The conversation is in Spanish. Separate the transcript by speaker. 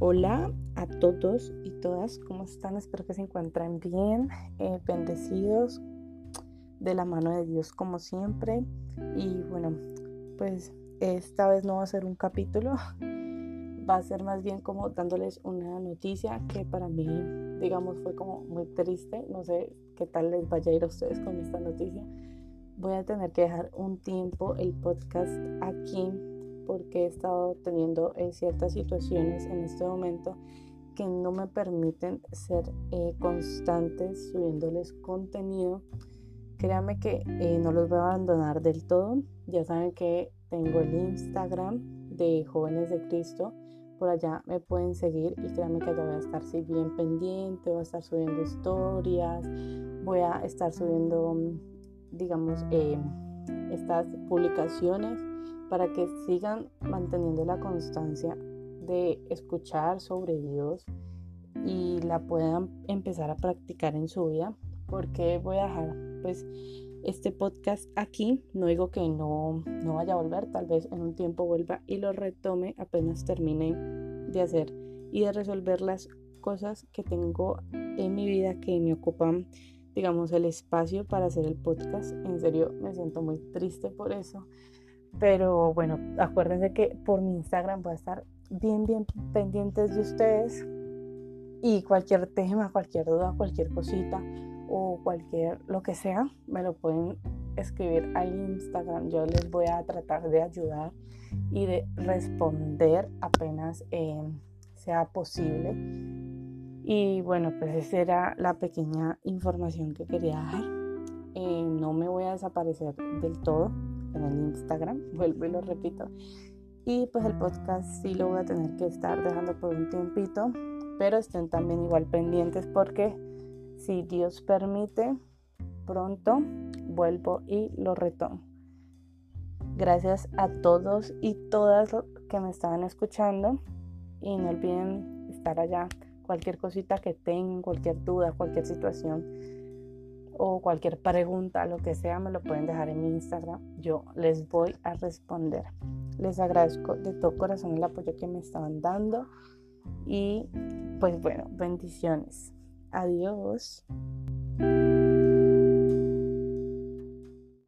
Speaker 1: Hola a todos y todas, ¿cómo están? Espero que se encuentren bien, eh, bendecidos de la mano de Dios como siempre. Y bueno, pues esta vez no va a ser un capítulo, va a ser más bien como dándoles una noticia que para mí, digamos, fue como muy triste. No sé qué tal les vaya a ir a ustedes con esta noticia. Voy a tener que dejar un tiempo el podcast aquí porque he estado teniendo eh, ciertas situaciones en este momento que no me permiten ser eh, constantes subiéndoles contenido. Créanme que eh, no los voy a abandonar del todo. Ya saben que tengo el Instagram de Jóvenes de Cristo. Por allá me pueden seguir y créanme que allá voy a estar sí, bien pendiente, voy a estar subiendo historias, voy a estar subiendo, digamos, estas publicaciones para que sigan manteniendo la constancia de escuchar sobre Dios y la puedan empezar a practicar en su vida. Porque voy a dejar pues este podcast aquí. No digo que no, no vaya a volver, tal vez en un tiempo vuelva y lo retome apenas termine de hacer y de resolver las cosas que tengo en mi vida que me ocupan digamos el espacio para hacer el podcast. En serio me siento muy triste por eso pero bueno, acuérdense que por mi Instagram voy a estar bien, bien pendientes de ustedes. Y cualquier tema, cualquier duda, cualquier cosita o cualquier lo que sea, me lo pueden escribir al Instagram. Yo les voy a tratar de ayudar y de responder apenas eh, sea posible. Y bueno, pues esa era la pequeña información que quería dar. Eh, no me voy a desaparecer del todo en el Instagram, vuelvo y lo repito. Y pues el podcast sí lo voy a tener que estar dejando por un tiempito, pero estén también igual pendientes porque si Dios permite, pronto vuelvo y lo retomo. Gracias a todos y todas que me estaban escuchando y no olviden estar allá. Cualquier cosita que tengan, cualquier duda, cualquier situación o cualquier pregunta, lo que sea, me lo pueden dejar en mi Instagram. Yo les voy a responder. Les agradezco de todo corazón el apoyo que me estaban dando. Y pues bueno, bendiciones. Adiós.